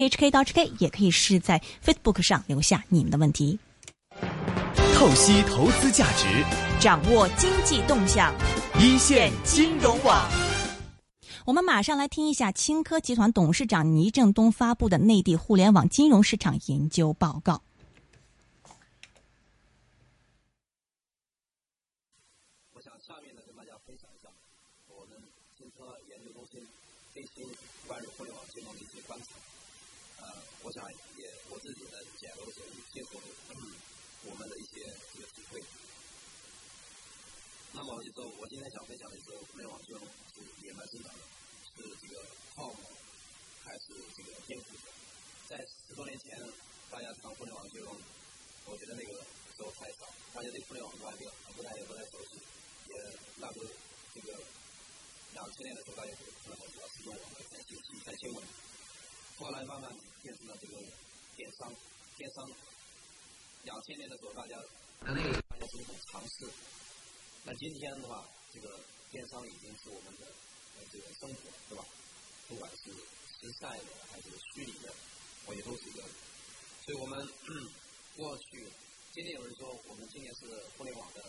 HK 到 HK，也可以是在 Facebook 上留下你们的问题。透析投资价值，掌握经济动向，一线金融网。我们马上来听一下青科集团董事长倪正东发布的内地互联网金融市场研究报告。我想下面呢跟大家分享一下我们青科研究中心最新关于互联网金融的一些观察。呃，我想也我自己呢简陋的接触我们的一些这个体会。那么就说我今天想分享的就是互联网金融是野蛮生长的，是这个泡沫还是这个颠覆的？在十多年前，大家谈互联网金融，我觉得那个时候太少，大家对互联网概念不太也不太熟悉，也那时候这个两千年的时候，大家可能主要是用网络看信息、看新闻，后来慢慢变成了这个电商，电商。两千年的时候，大家那个大家是一种尝试。那今天的话，这个电商已经是我们的这个生活，是吧？不管是实在的还是虚拟的，我也都是一个。所以我们 过去，今天有人说我们今年是互联网的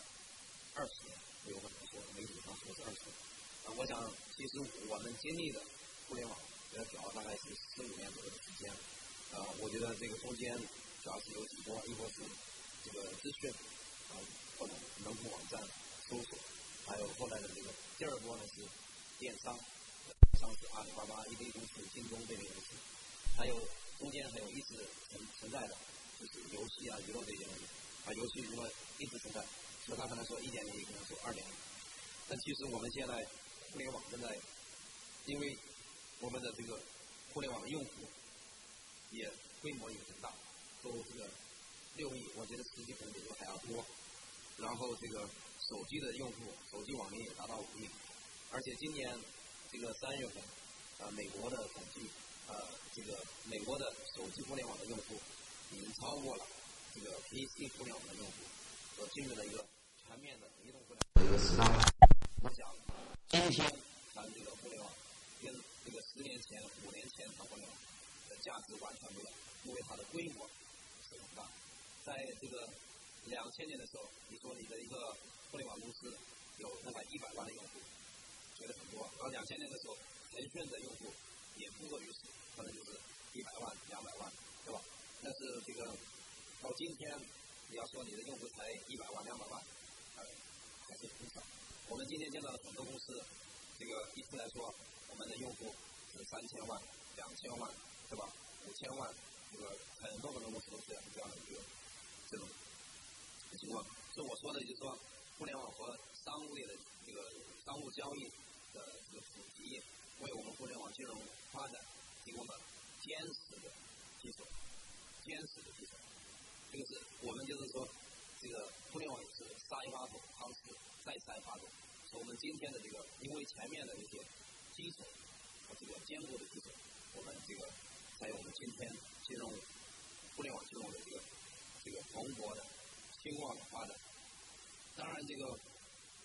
二十年，有很多说媒体上说是二十年。我想其实我们经历的互联网，主要大概是十五年左右的时间。啊，我觉得这个中间。主要是有几波，一波是这个资讯，啊，或者门户网站搜索，还有后来的这个第二波呢是电商，像是阿里巴巴、易贝公司、京东这类公司，还有中间还有一直存存在的，就是游戏啊、娱乐这些东西，啊，游戏娱乐一直存在，所以他可能说一点零，可能说二点零，但其实我们现在互联网正在，因为我们的这个互联网的用户也规模也很大。都这个六亿，我觉得实际可能比这个还要多。然后这个手机的用户，手机网民也达到五亿。而且今年这个三月份，呃，美国的统计，呃，这个美国的手机互联网的用户已经超过了这个 PC 互联网的用户，所进入了一个全面的移动互联网的一个时代。我想今天谈这个互联网，跟这个十年前、五年前谈互联网的价值完全不一样，因为它的规模是很大。在这个两千年的时候，你说你的一个互联网公司有大概一百万的用户，觉得很多。到两千年的时候，腾讯的用户也不过于此，可能就是一百万、两百万，对吧？但是这个到今天，你要说你的用户才一百万、两百万，呃，还是很少。我们今天见到的很多公司，这个一出来说，我们的用户是三千万、两千万，对吧？五千万，这个很多很多公司都是这样的一个。这种情况，所以我说的就是说，互联网和商务类的这个商务交易的这个普及，为我们互联网金融发展提供了坚实的基础，坚实的基础。这个是我们就是说，这个互联网也是杀一把桶，同时再杀一把桶。我们今天的这个，因为前面的一些基础和这个坚固的基础，我们这个才有我们今天金融互联网金融的这个。这个蓬勃的、兴旺的发展，当然，这个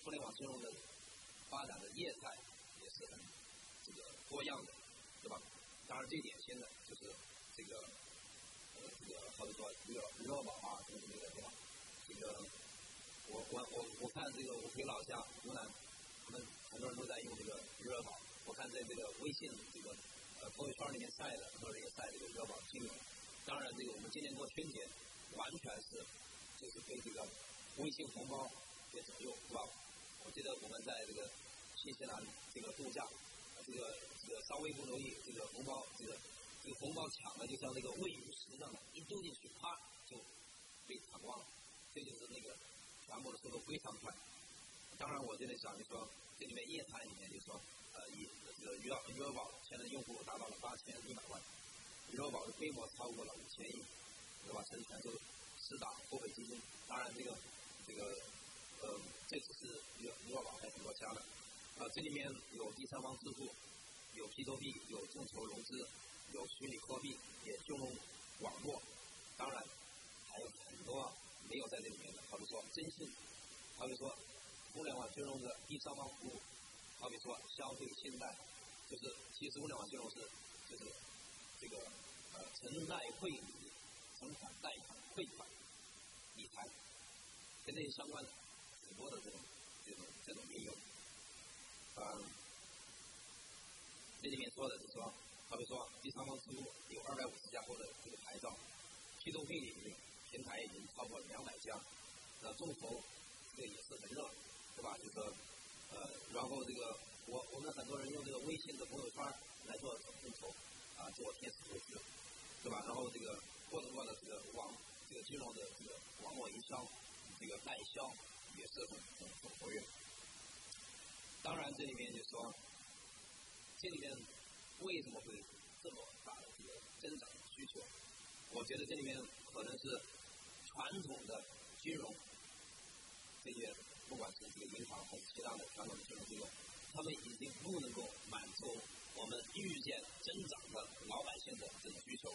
互联网金融的发展的业态也是很这个多样的，对吧？当然，最典型的就是这个呃，这个或者说热热宝啊，什么之类的，对吧？这个我我我我看这个我回老家湖南，他们很多人都在用这个余额宝。我看在这个微信这个呃朋友圈里面晒的，很多人也晒这个余额宝金融。当然，这个我们今年过春节。完全是，就是被这个微信红包给左右，是吧？我记得我们在这个新西兰这个度假，这个这个稍微不留意，这个红包，这个这个红包抢了，就像那个喂鱼食一样的，一丢进去，啪就被抢光了。这就是那个传播的速度非常快。当然，我这里想就说，这里面业态里面就说，呃，以这个余额余额宝现在用户达到了八千一百万，余额宝的规模超过了五千亿。对吧？成全这个四大货币基金，当然这个这个呃，这只是一个余额宝还有很多家的，啊，这里面有第三方支付，有 P to P，有众筹融资，有虚拟货币，也金融网络，当然还有很多没有在这里面的，好比说征信，好比说互联网金融的第三方服务，好比说消费信贷，就是其实互联网金融是就是这个呃承贷汇理、存款贷款、汇款、理财，跟这些相关的很多的这种这种这种应用。啊，这里面说的是说，好比说第三方支付有二百五十家获得这个牌照，P to P 领域平台已经超过两百家，那众筹这个也是很热，是吧？就是说，呃，然后这个我我们很多人用这个微信的朋友圈来做众筹，啊，做天使投资。对吧？然后这个或者说的这个网这个金融的这个网络营销，这个代销也是很很很活跃。当然，这里面就说，这里面为什么会这么大的这个增长需求？我觉得这里面可能是传统的金融这些，不管是这个银行还是其他的传统的金融机构，他们已经不能够满足我们预见增长的老百姓的这种需求。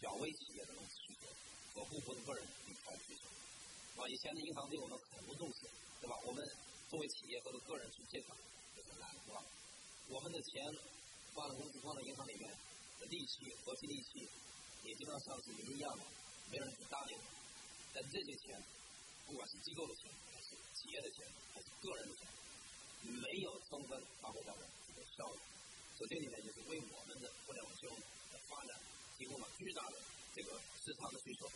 小微企业的融资需求和部分个人理财需求，啊，以前的银行对我们很不重视，对吧？我们作为企业或者个人去借款就很难，是吧？我们的钱放了公司放在银行里面，的利息活期利息也基本上是一样的，没人去搭理。但这些钱，不管是机构的钱，还是企业的钱，还是个人的钱，没有充分发挥到的这个效益。所以这里面就是为我们的互联网金融的发展。提供了巨大的这个市场的需求，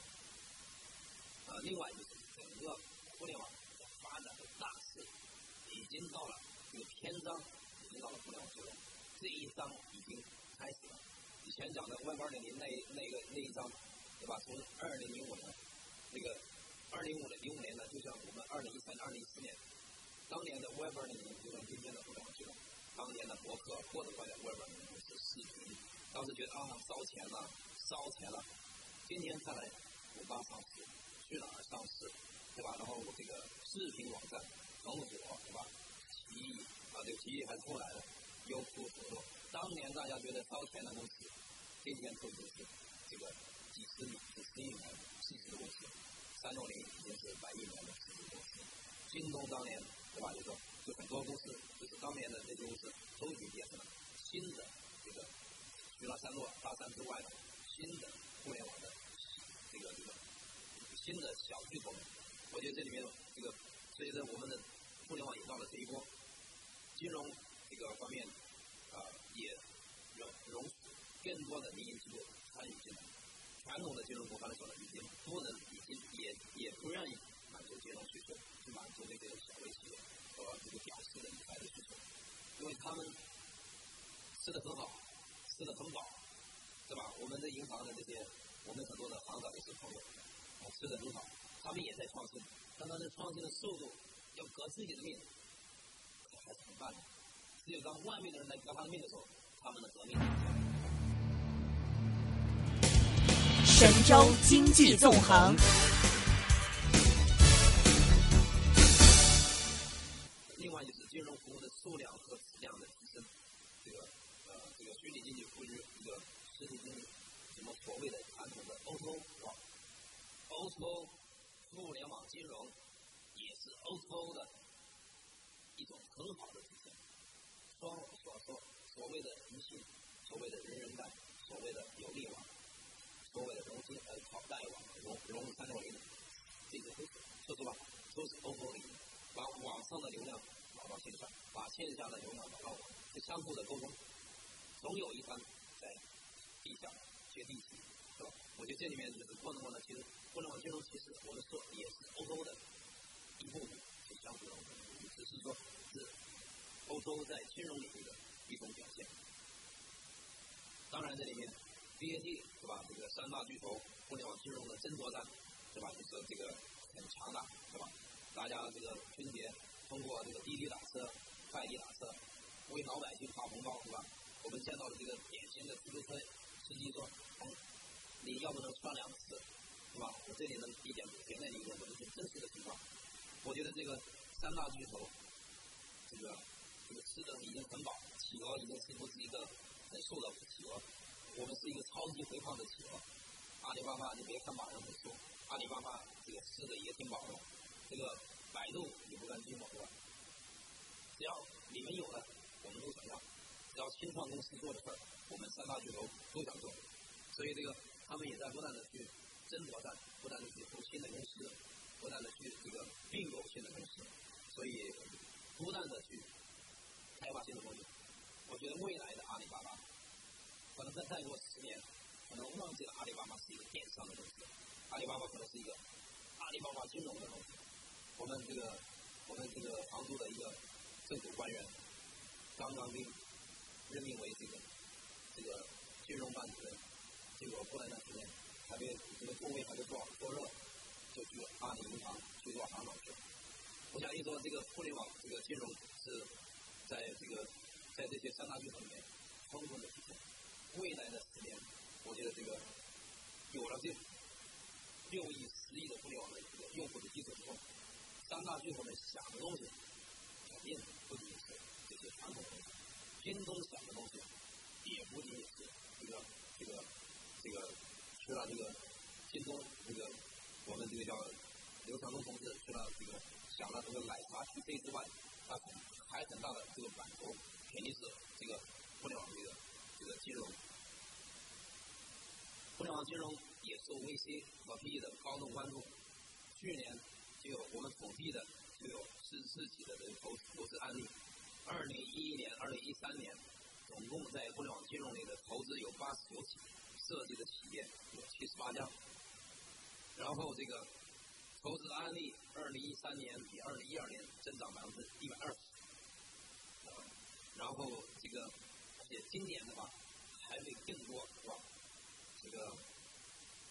呃，另外就是整个互联网的发展的大势已经到了这个篇章，到了互联网金融这一章已经开始了。以前讲的 Web 二点零那那个那一章，对吧？从二零零五年，那个二零五的零五年呢，就像我们二零一三、二零一四年，当年的 Web 二点零就像今天的互联网金融，当年的博客或者说的 Web 二点零是视频。当时觉得啊烧钱了，烧钱了。今天看来，五八上市，去哪儿上市，对吧？然后我这个视频网站很火，对吧？奇异啊，这个奇异还是后来了，优酷什么当年大家觉得烧钱的公司，今天都是这个几十亿、几十亿元市值的公司。三六零已经是百亿元的市值公司，京东当年对吧？就说就很多公司，就是当年的这些公司都已经变成了新的这个。除了三洛、大山之外的新的互联网的这个这个新的小巨头，我觉得这里面这个随着我们的互联网也到了这一波，金融这个方面啊也容容更多的民营机构参与进来，传统的金融公司来说呢，已经不能已经也也不愿意满足金融需求，去满足那些小微企业和这个屌丝的理财的需求，因为他们吃的很好。吃的很饱，对吧？我们的银行的这些，我们很多的行长也是朋友啊，吃的很好。他们也在创新，但他的创新的速度要革自己的命，还是很慢的。只有当外面的人来革他的命的时候，他们的革命。神州经济纵横。另外就是金融服务的数量和质量的提升。这个呃，这个。虚拟经济赋予一个实体经济，什么所谓的传统的 O to O 是吧？O to 互联网金融也是 O to O 的一种很好的体现。双所说所谓的诚信，所谓的人人贷，所谓的有利网，所谓的融资呃靠贷网融融三六零，这些都是说实话都是 O to O 里把网上的流量导到线上，把线下的流量导到网，相互的沟通。总有一方在地下接地气，是吧？我觉得这里面就是互联网呢，其实互联网金融其实我们说也是欧洲的一部分，是相互的，只是说是欧洲在金融领域的一种表现。当然，这里面 BAT 是吧？这个三大巨头互联网金融的争夺战，是吧？就是这个很强大，是吧？大家这个春节通过这个滴滴打车、快递打车为老百姓发红包，是吧？我们见到了这个典型的出租车司机说：“你要不能穿两次，是吧？我这里能一点点那一点，我都是真实的情况。我觉得这个三大巨头，这个这个吃的已经很饱，企鹅已经是不是一个很瘦的企鹅？我们是一个超级肥胖的企鹅。阿里巴巴，你别看马上很瘦，阿里巴巴这个吃的也挺饱的。这个百度也不甘寂寞，是吧？只要你们有了，我们都想要。只要新创公司做的事儿，我们三大巨头都想做，所以这个他们也在不断的去争夺战，不断的去投新的公司，不断的去这个并购新的公司，所以不断的去开发新的东西。我觉得未来的阿里巴巴，可能再再过十年，可能忘记了阿里巴巴是一个电商的公司，阿里巴巴可能是一个阿里巴巴金融的公司。我们这个我们这个杭州的一个政府官员刚刚被任命为这个这个金融办主任，结果过了一段时间，还没这个座位还没坐坐热，就去阿里银行去做行长去了。我想一说，这个互联网这个金融是在这个在这些三大巨头里面充分的体现。未来的十年，我觉得这个有了这六亿、十亿的互联网的这个用户的基础之后，三大巨头们想的东西肯定不仅仅是这些传统的东西，京东想的东西也不仅仅是这个这个这个除了这个京东这个我们这个叫刘强东同志去了这个想了这个奶茶 PC 之外，他还很大的这个版图肯定是这个互联网这个这个金融。互联网金融也受 VC 和 PE 的高度关注。去年就有我们统计的就有四十四起的这个投投资案例。二零一一年、二零一三年，总共在互联网金融里的投资有八十九起，涉及的企业有七十八家。然后这个投资案例，二零一三年比二零一二年增长百分之一百二十。然后这个而且今年的话还会更多，是吧？这个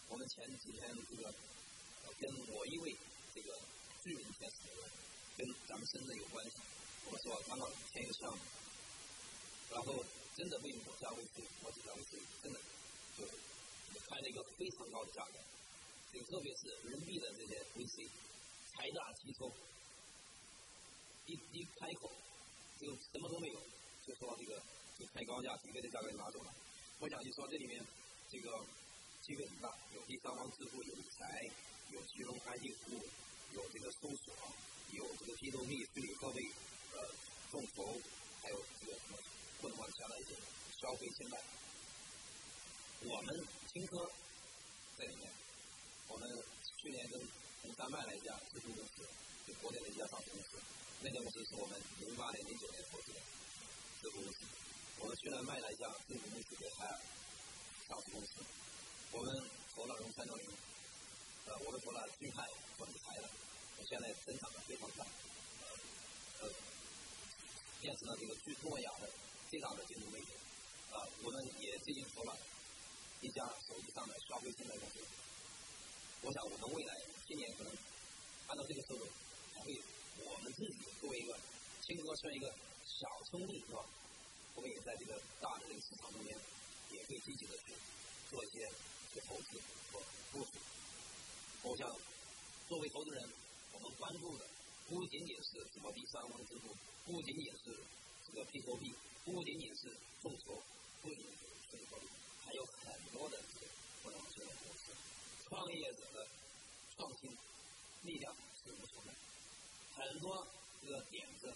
我们前几天这个跟我一位这个巨人天使跟咱们深圳有关系，我说刚刚签一个项目，然后真的为国家为税，国家为税，真的就开了一个非常高的价格，这特别是人民币的这些 VC，财大气粗，一一开口就什么都没有，就说这个就开高价，几倍的价格就拿走了。我想就说这里面。这个机会很大，有第三方支付，有理财，有金融 IT 服务，有这个搜索，有这个 P to P 虚拟货币，呃，众筹，还有这个什么互联网加的一些消费信贷。我们青科在里面，我们去年跟红山脉了一家支付公司，就国内的一家上市公司，那家公司是我们零八年、零九年投资的支付公司。我们去年卖了一家支付公司给海尔。上市公司，我们投了融三六零，呃，我们投了巨派和理财的，现在增长的非常快，呃，呃变成了这个巨诺亚的最大的竞争对手，啊，我们也最近投了一家手机上的消费信贷公司，我想我们未来今年可能按照这个速度，还会我们自己作为一个青哥算一个小兄弟是吧？我们也在这个大的这个市场中间。也可以积极的去做一些去投资和部署。我想，作为投资人，我们关注的不仅仅是什么第三方支付，不仅仅是这个 P to P，不仅仅是众筹，不仅仅是虚拟货币，还有很多的这个互联网金融公司。创业者创新力量是无穷的，很多这个点子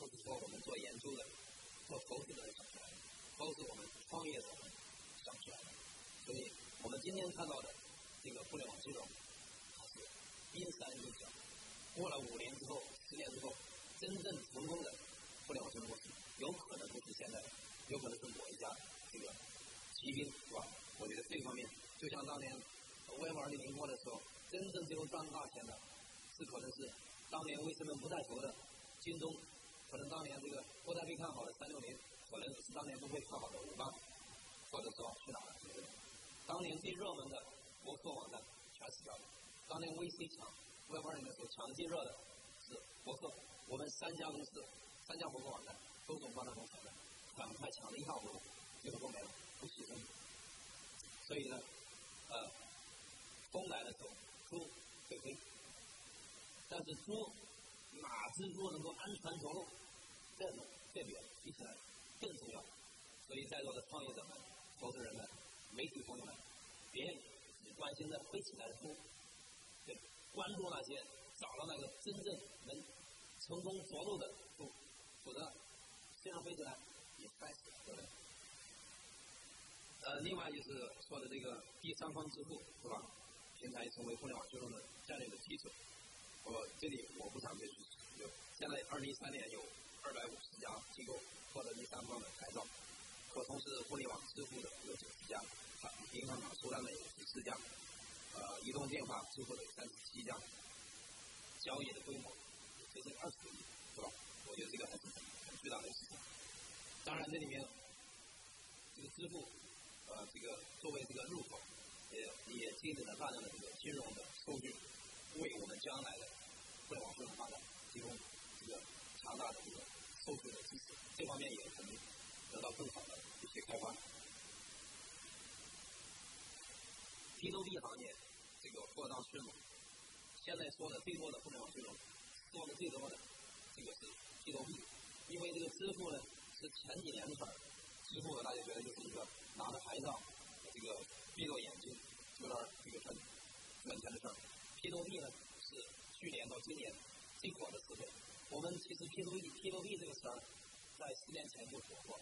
都是说我们做研究的、做投资的人想出来的，都是我们创业者。想出来的，所以我们今天看到的这个互联网金融，它是冰山一角。过了五年之后、十年之后，真正成功的互联网金融公司，有可能不是现在，有可能是某一家这个骑兵，是吧？我觉得这方面，就像当年 Web 二零零过的时候，真正最后赚大钱的，是可能是当年为什么不带头的京东，可能当年这个不太被看好的三六零，可能是当年不被看好的五八。或者说去哪了？当年最热门的博客网站全死掉了。当年 VC 抢 Web 二零的时候，抢最热的是博客。我们三家公司，三家博客网站都从帮他们抢的，赶快抢的一塌糊涂，最后都没了，不牺牲。所以呢，呃，风来的时候，猪会飞。但是猪，哪只猪能够安全着陆？这种这点比起来更重要。所以在座的创业者们。投资人们、媒体朋友们，别只关心那飞起来的猪，对，关注那些找到那个真正能成功着陆的猪，否则虽然飞起来也摔死了，对不对？呃，另外就是说的这个第三方支付，是吧？平台成为互联网金融的战略的基础。我这里我不想再去有，现在二零一三年有二百五十家机构获得第三方的牌照，可从事互联网支付的有九十家，银行卡出单的有十四家，呃，移动电话支付的有三十七家，交易的规模接近二十个亿，是吧？我觉得这个还是很很巨大的市场。当然，这里面这个支付，呃，这个作为这个入口，也也积累了大量的这个金融的数据，为我们将来的互联网金融发展提供这个强大的这个数据的支持。这方面也可能得到更好的一些开发。P to P 行业这个扩张迅猛，现在说的最多的互联网金融，说的最多的这个是 P to P，因为这个支付呢是前几年的事儿，支付大家觉得就是一个拿着牌照，这个闭着眼睛就那儿这个赚赚钱的事儿。P to P 呢是去年到今年最火的词汇。我们其实 P to P P to P 这个词儿在十年前就火过，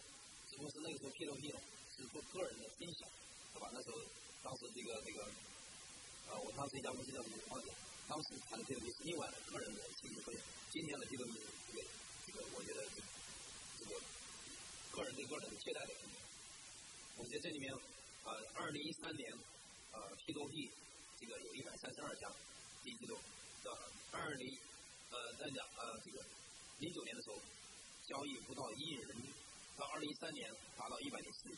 只不过是那个时候 P to P 呢是做个人的分享，是吧？那时候。当时这个这个，呃，我当时一家公司叫什么？当时谈的这个是另外的个人的信息分享。今天的 P to P 这个这个，我觉得这个个人对个人的借贷的。我觉得这里面，呃，二零一三年，呃，P to P 这个有一百三十二家，第一季度到二零呃在讲呃这个零九年的时候，交易不到一亿人民币，到二零一三年达到一百零四亿。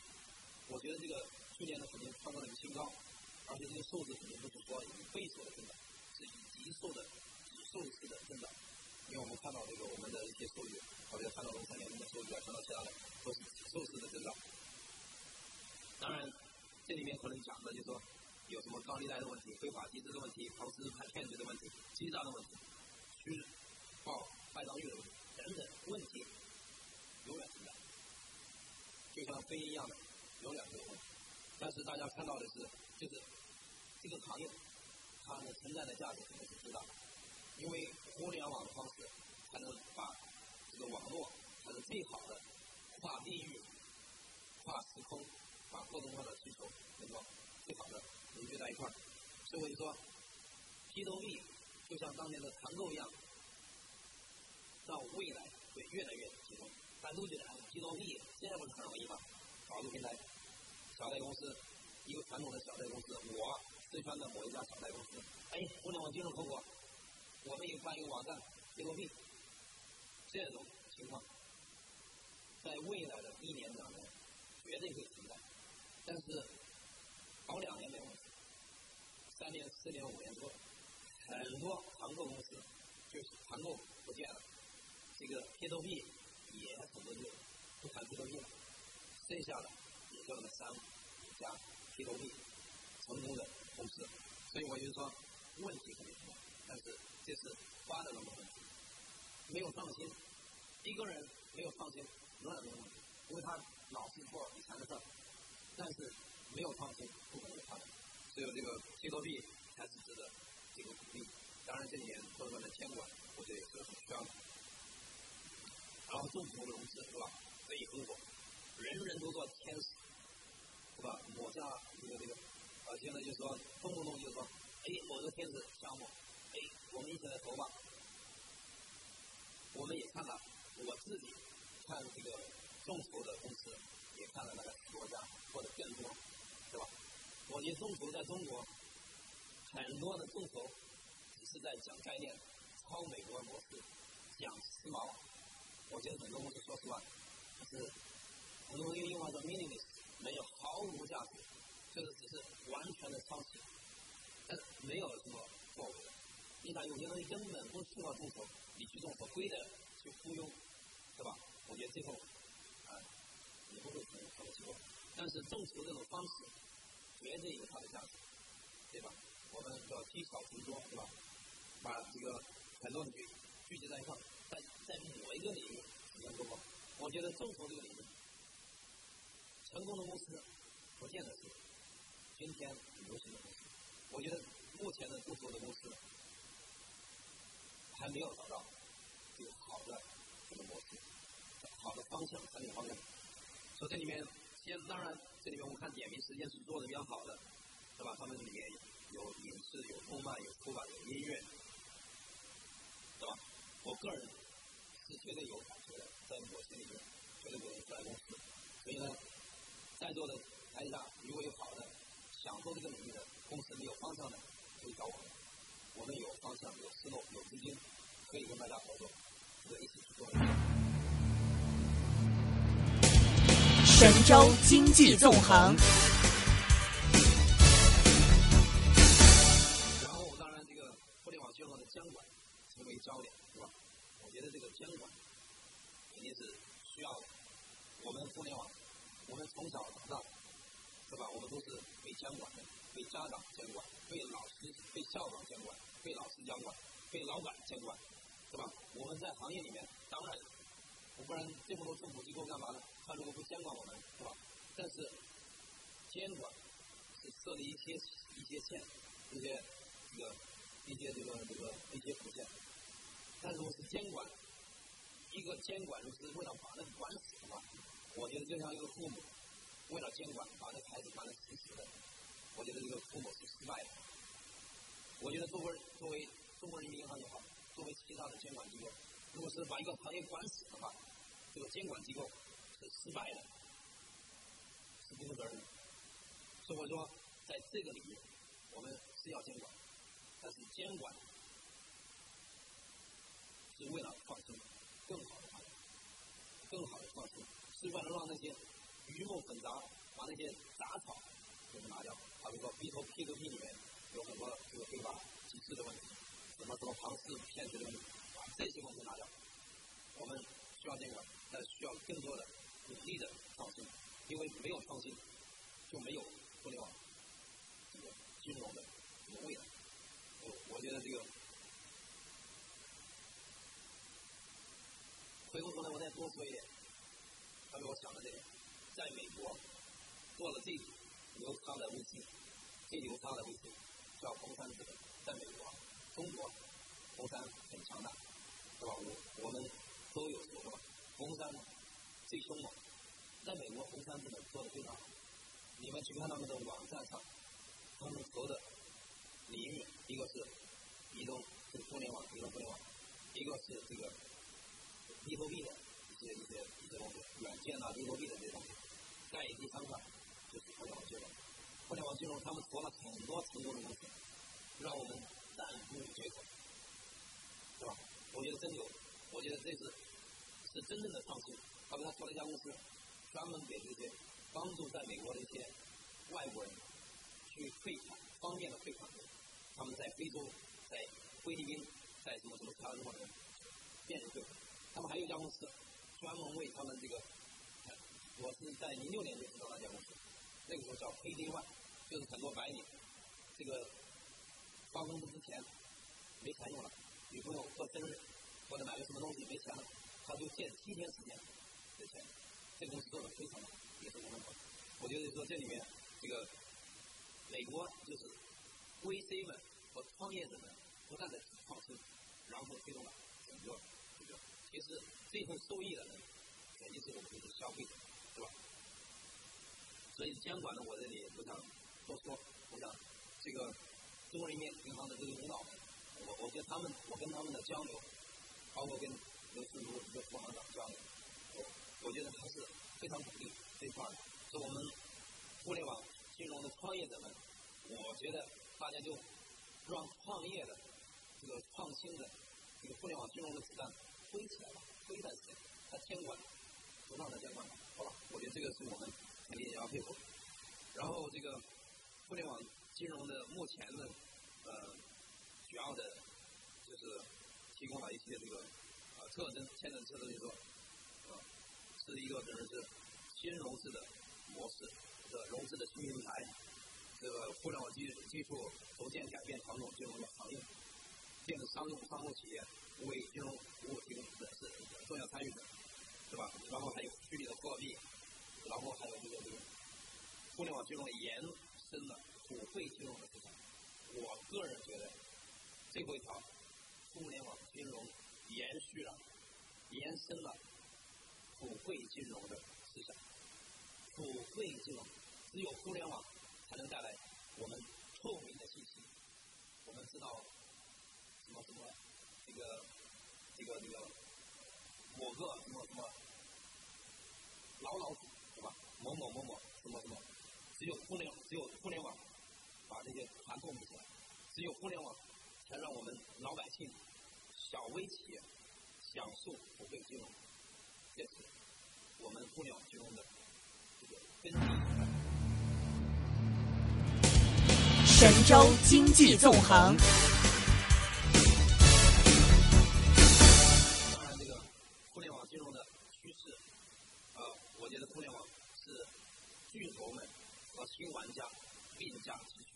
我觉得这个。去年呢肯定创造了一个新高，而且这个数字肯定不是说以倍数的增长，是以级数的指数式的增长。因为我们看到这个我们的一些数据，好像看到农产品的数据啊，看到其他的都是指数式的增长。当然，这里面可能讲的就是说有什么高利贷的问题、非法集资的问题、投资骗局的问题、欺诈的问题、虚报坏账率的问题等等问题，永远存在，就像飞一样的，永远会有问题。但是大家看到的是，就是这个行业它的存在的价值肯定是最大的，因为互联网的方式才能把这个网络才是最好的跨地域、跨时空，把各种各样的需求能够最好的凝聚在一块儿。所以我就说，P to P 就像当年的团购一样，到未来会越来越集中。大家都觉得 P to P 现在不是很容易吗？搞个平台。小贷公司，一个传统的小贷公司，我四川的某一家小贷公司，哎，互联网金融合伙，我们也办一个网站，P to P，这种情况，在未来的一年两年，绝对会，但是搞两年没问题，三年、四年、五年之后，很多团购公司就是团购不见了，这个 P to P 也很多就不谈 P to P 了，剩下的。这样的三五家 P to P 成功的公司，所以我就说问题肯定存在，但是这是发展的问题，没有创新，一个人没有创新永远没有问题，因为他老是做以前的事儿，但是没有创新不可能有发展，只有这个 P to P 才是值得这个鼓励。当然这里面各个的监管，我觉得也是很需要的。然后政府融资是吧？可以合伙，人人都做天使。是吧？抹下这个这个，呃，现在就说动不动就说，哎，某个天使项目，哎，我们一起来投吧。我们也看了，我自己看这个众筹的公司，也看了那个国家或者更多，对吧？我觉得众筹在中国，很多的众筹只是在讲概念，抄美国模式，讲时髦。我觉得很多公司说实话，就是很多用英文叫 meaningless。没有毫无价值，就是只是完全的抄袭，但是没有什么作为。你看有些东西根本不需要众筹，你去众筹，规的去忽悠，是吧？我觉得最后，也不会成什么结果。但是众筹这种方式，绝对有它的价值，对吧？我们叫积少成多，是吧？把这个很多人聚聚集在一块，在在某一个领域实现突破。我觉得众筹这个领域。成功的公司不见得是今天很流行的公司。我觉得目前的众筹的公司还没有找到这个好的这个模式、好的方向、产品方向。所以这里面，先当然这。里面我们看点名时间是做的比较好的，是吧？他们里面有影视、有动漫、有出版、有音乐，是吧？我个人是绝对有感觉的，在我心里面绝对不能出来公司。所以呢，在座的台下如果有好的想做这个领域的公司，你有方向的可以找我们，我们有方向、有思路、有资金，可以跟大家合作，可以一起去做。神州经济纵横。然后，当然，这个互联网金融的监管成为焦点，是吧？我觉得这个监管肯定是需要的。我们互联网，我们从小到大，是吧？我们都是被监管的，被家长监管，被老师、被校长监管，被老师监管，被老板监管，是吧？我们在行业里面，当然，不然这么多政府机构干嘛呢？他如果不监管我们，是吧？但是监管是设立一些一些线，一些这个一些这个这个一些底线。但如果是监管，一个监管如果是为了把那个管死的话，我觉得就像一个父母为了监管把那孩子管得死死的，我觉得这个父母是失败的。我觉得作为作为中国人民银行也好，作为其他的监管机构，如果是把一个行业管死的话，这个监管机构。是失败的，是不负责任的。所以我说，在这个领域，我们是要监管，但是监管是为了创新，更好的发展，更好的创新，是为了让那些鱼目混杂，把那些杂草给它拿掉。好比说 B 头 P 头 P 里面有很多这个非法集资的问题，什么什么庞氏骗局的问题，把这些问题拿掉。我们需要监管，但需要更多的。努力的创新，因为没有创新，就没有互联网这个金融的这个未来。我我觉得这个，回过头来我再多说一点，他给我讲的这个，在美国做了最牛叉的微信，最牛叉的微信叫红杉资本，在美国，中国红杉很强大，是吧？我我们都有说过，红杉。最凶猛，在美国红杉资本做的非常好。你们去看他们的网站上，他们投的领域，一个是移动，是互联网，移动互联网；一个是这个 B to B 的一些一些一些东西，软件啊 B to B 的这些东西。再第三块就是互联网金融，互联网金融他们投了很多成功的公司，让我们赞不绝口，是吧？我觉得真有，我觉得这次是真正的创新。他们他做了一家公司，专门给这些帮助在美国的一些外国人去汇款，方便的汇款。他们在非洲、在菲律宾、在什么什么其他地方的便利汇款。他们还有一家公司，专门为他们这个，我是在零六年就知道那家公司，那个时候叫 PD One，就是很多白领，这个发工资之前没钱用了，女朋友过生日或者买个什么东西没钱了，他就借七天时间。这钱，这公司做的非常好，也是我们好。我觉得说这里面，这个美国就是 VC 们和创业者们不断的创新，然后推动了整个这个。其实这份受益的人肯定是我们这些消费者，是吧？所以监管呢，我这里不想多说。我想这个中国人民银行的这个领导，我我跟他们，我跟他们的交流，包括跟刘思如一个副行长交流。我我觉得还是非常鼓励这块的，是我们互联网金融的创业者们，我觉得大家就让创业的这个创新的这个互联网金融的子弹飞起来吧，飞一段时间，它监管，不断的监管，好吧？我觉得这个是我们肯定也要配合。然后这个互联网金融的目前的呃主要的，就是提供了一些这个呃特征，现在特征就是说。是一个可能是新融资的模式的融资的新平台，这个互联网技技术逐渐改变传统金融的行业，电子商务商务企业为金融服务提供的是重要参与者，是吧？然后还有虚拟的货币，然后还有这个这个互联网金融延伸了普惠金融的市场。我个人觉得，最后一条互联网金融延续了，延伸了。普惠金融的思想，普惠金融只有互联网才能带来我们透明的信息。我们知道什么什么这个这个这个某个什么什么老老鼠是吧？某某某某什么什么？只有互联只有互联网把这些团透明起来，只有互联网才让我们老百姓、小微企业享受普惠金融。这是我们互联网金融的这个根基。神州经济纵横。当然，这个互联网金融的趋势，呃，我觉得互联网是巨头们和新玩家并驾齐驱。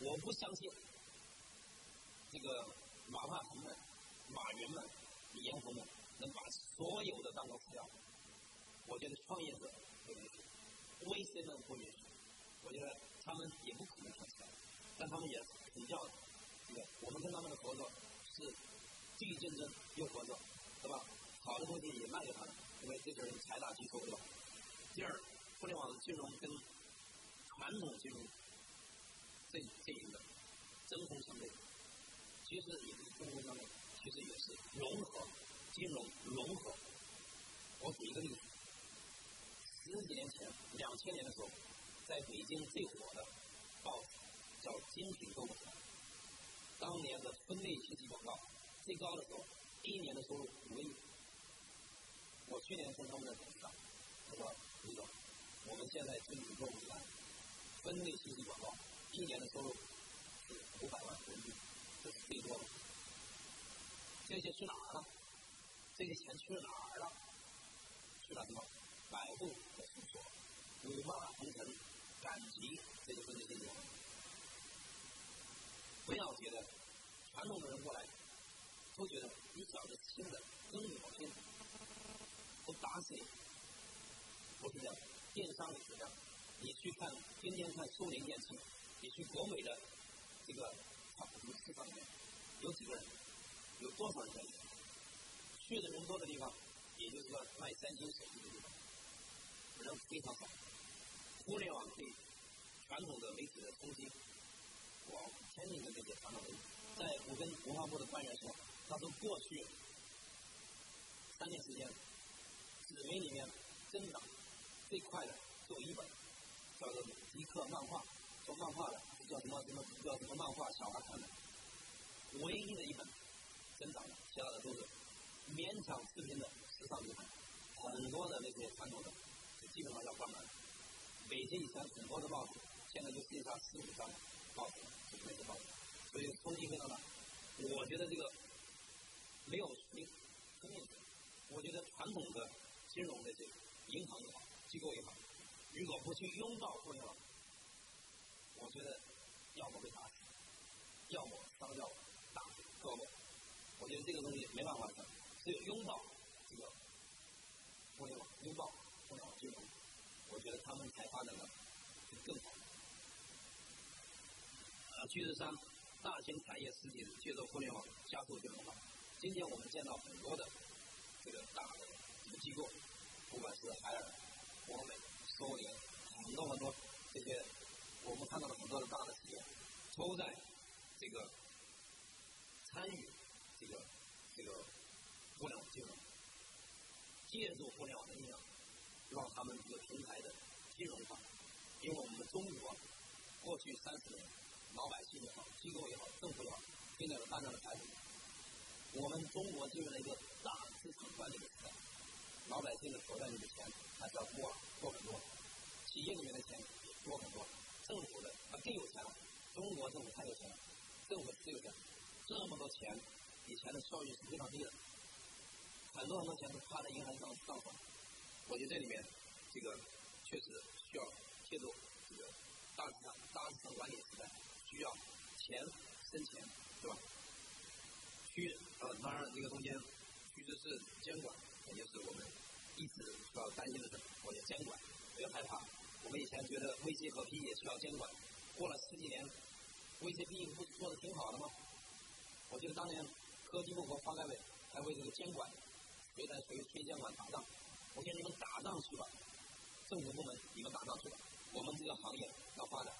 我不相信这个马化腾们、马云们、李彦宏们能把所有的蛋糕吃掉。我觉得创业者不允许，VC 们不允许。我觉得。他们也不可能看起来，但他们也比较这个，我们跟他们的合作是既竞争又合作，对吧？好的东西也卖给他们，因为这些人财大气粗，对吧？第二，互联网金融跟传统金融这这一个针锋相对，其实也是针锋相对，其实也是融合金融融合。我举一个例子，十几年前，两千年的时候。在北京最火的报纸叫《精品购物团》，当年的分类信息广告最高的时候，第一年的收入五个亿。我去年跟他们的董事长他说：“李总，我们现在精品购物团分类信息广告一年的收入是五百万人民币，这是最多的。这些去哪儿了？这些钱去哪儿了？去了什么？百度的搜索，五马同城。”赶集，这就分类信息不要觉得传统的人过来，都觉得你小子新的跟我拼，我打死你。不是这样，电商也是这样。你去看，天天看苏宁电器，你去国美的这个什么市场里面，有几个人？有多少人在里面？去的人多的地方，也就是说卖三星手机的地方，人非常少。互联网对传统的媒体的冲击，我天津的这些传统媒体，在我跟文化部的官员说，他说过去三年时间，纸媒里面增长最快的有一本叫做《迪克漫画》，做漫画的叫什么什么叫什么漫画小孩看的，唯一的一本增长的，其他的都是勉强视频的时尚品牌，很多的那些传统的基本上要关门。北京以前很多的报纸，现在就剩下四五张报纸，就是那些报纸，所以冲击非常大。我觉得这个没有你生命我觉得传统的金融的这些银行也好，机构也好，如果不去拥抱互联网，我觉得要么被打死，要么伤掉大胳膊。我觉得这个东西没办法的，只有拥抱这个互联网，拥抱互联网金融。我觉得他们才发展的更好。呃，趋势三，大型产业实体借助互联网加速金融化。今天我们见到很多的这个大的这个机构，不管是海尔、国美、苏宁，很多很多这些，我们看到了很多的大的企业，都在这个参与这个这个互联网金融，借助互联网的力量。让他们这个平台的金融化，因为我们中国过去三十年，老百姓也好，机构也好，政府也好，建立了大量的财富。我们中国进入了一个大资产管理的时代，老百姓的口袋里的钱还是要多多很多，企业里面的钱也多很多，政府的啊更有钱了，中国政府太有钱了，政府最有钱，这么多钱，以前的效益是非常低的，很多很多钱都趴在银行上账上。我觉得这里面，这个确实需要借助这个大资产、大资产管理时代，需要钱生钱，对吧？趋呃，当然这个中间趋势是监管，也就是我们一直需要担心的事。我觉得监管不要害怕。我们以前觉得 VC 和 PE 也需要监管，过了十几年，VC、PE 不是做的挺好的吗？我记得当年科技部和发改委还为这个监管谁在谁谁监管打仗。我给你们打仗去吧，政府部门你们打仗去了，我们这个行业要发展。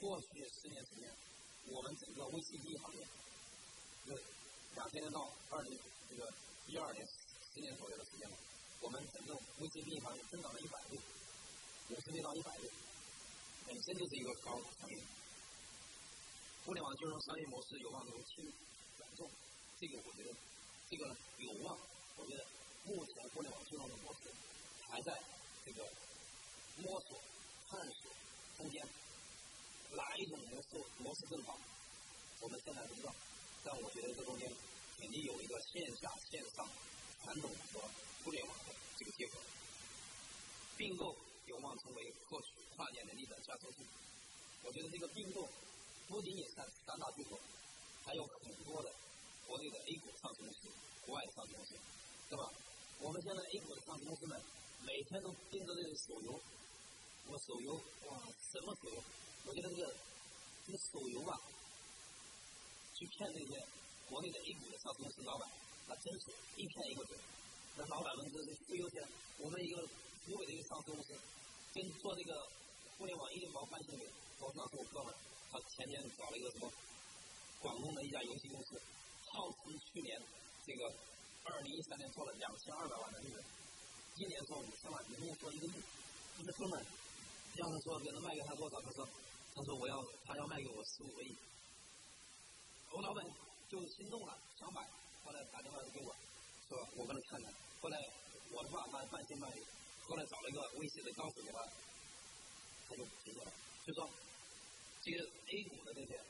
过去十年时间，我们整个 VCD 行业，这两千年到二零这个一二年十年左右的时间吧，我们整个 VCD 行业增长了一百倍，五十倍到一百倍，本身就是一个高行业。互联网金融商业模式有望由轻转重，这个我觉得，这个有望。我觉得目前互联网金融的模式还在这个摸索、探索空间。哪一种模式模式更好？我们现在不知道，但我觉得这中间肯定有一个线下线上传统和互联网的这个结合，并购有望成为获取跨界能力的加速器。我觉得这个并购不仅仅是三大巨头，还有很多的国内的 A 股上市公司、国外的上市公司，对吧？我们现在 A 股的上市公司们每天都盯着这个手游，我手游哇，什么手游？我觉得这个这个手游吧，去骗那些国内的 A 股的上市公司老板，那真是一骗一个准。那老板们这这忽悠钱，我们一个湖北的一个上市公司，跟做这个互联网一毛半薪水，我上次我哥们，他前年找了一个什么广东的一家游戏公司，号称去年这个二零一三年做了两千二百万的利润，今年做五千万，明年做一个亿，这哥们，要是说给他卖给他多少，他说。他说我要，他要卖给我十五个亿，我老板就心动了，想买，后来打电话给我，说我跟他看看，后来我的话他半信半疑，后来找了一个微信的高手给他，他就接下了，就说，这个 A 股的这些，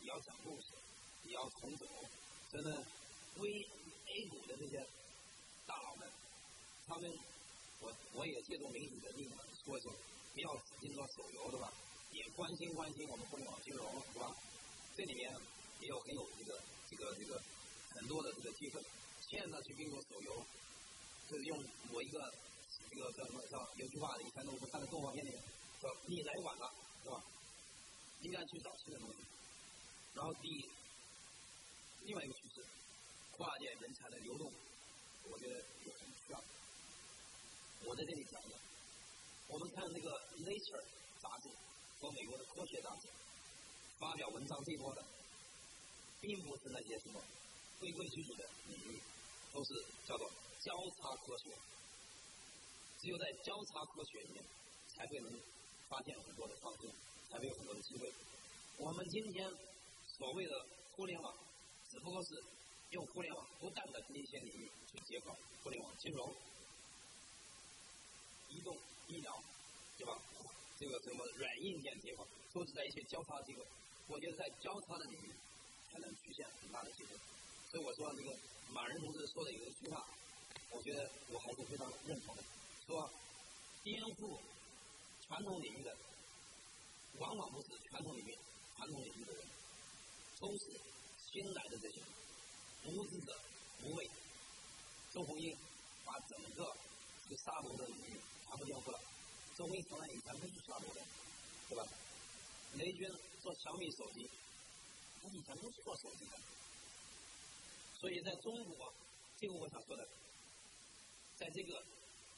你要讲故事，你要重组，真的，微 A 股的这些大佬们，他们，我我也借助媒体的力量说一说，不要只盯着手游，对吧？也关心关心我们互联网金融是吧？这里面也有很有这个这个这个很多的这个机会。现在去并购手游，就是用我一个这个叫什么叫有句话，以前我们看的动画片里面说你来晚了是吧？应该去找新的东西。然后第另外一个趋势，跨界人才的流动，我觉得也很需要。我在这里讲一讲，我们看这个 Nature 杂志。和美国的科学杂志发表文章最多的，并不是那些什么规规矩矩的领域，都是叫做交叉科学。只有在交叉科学里面，才会能发现很多的创新，才会有很多的机会。我们今天所谓的互联网，只不过是用互联网不断的跟一些领域去结合，互联网金融、移动、医疗，对吧？这个什么软硬件结合，都是在一些交叉机构。我觉得在交叉的领域才能出现很大的机会。所以我说这个马仁同志说的有一句话，我觉得我还是非常认同的。说颠覆传统领域的，往往不是传统领域传统领域的人，都是新来的这些人无知者无畏。周鸿祎把整个这个沙罗的领域全部颠覆了。周鸿祎从来以前不是沙罗的，对吧？雷军做小米手机，他以前不是做手机的。所以在中国，这个我想说的，在这个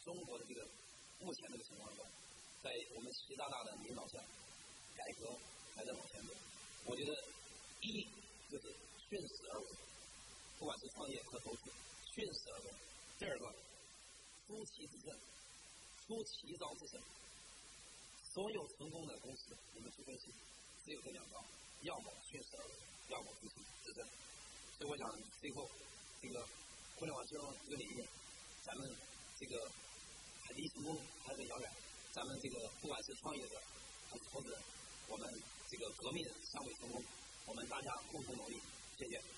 中国的这个目前这个情况下，在我们习大大的领导下，改革还在往前走。我觉得一就是顺势而为，不管是创业和投资，顺势而为。第二个，出奇制胜。出奇招制胜，所有成功的公司，你们去分析，只有这两招，要么顺势而为，要么出奇制胜。所以我想，最后这个互联网金融这个领域，咱们这个还离成功还很遥远。咱们这个不管是创业者还是投资人，我们这个革命尚未成功，我们大家共同努力。谢谢。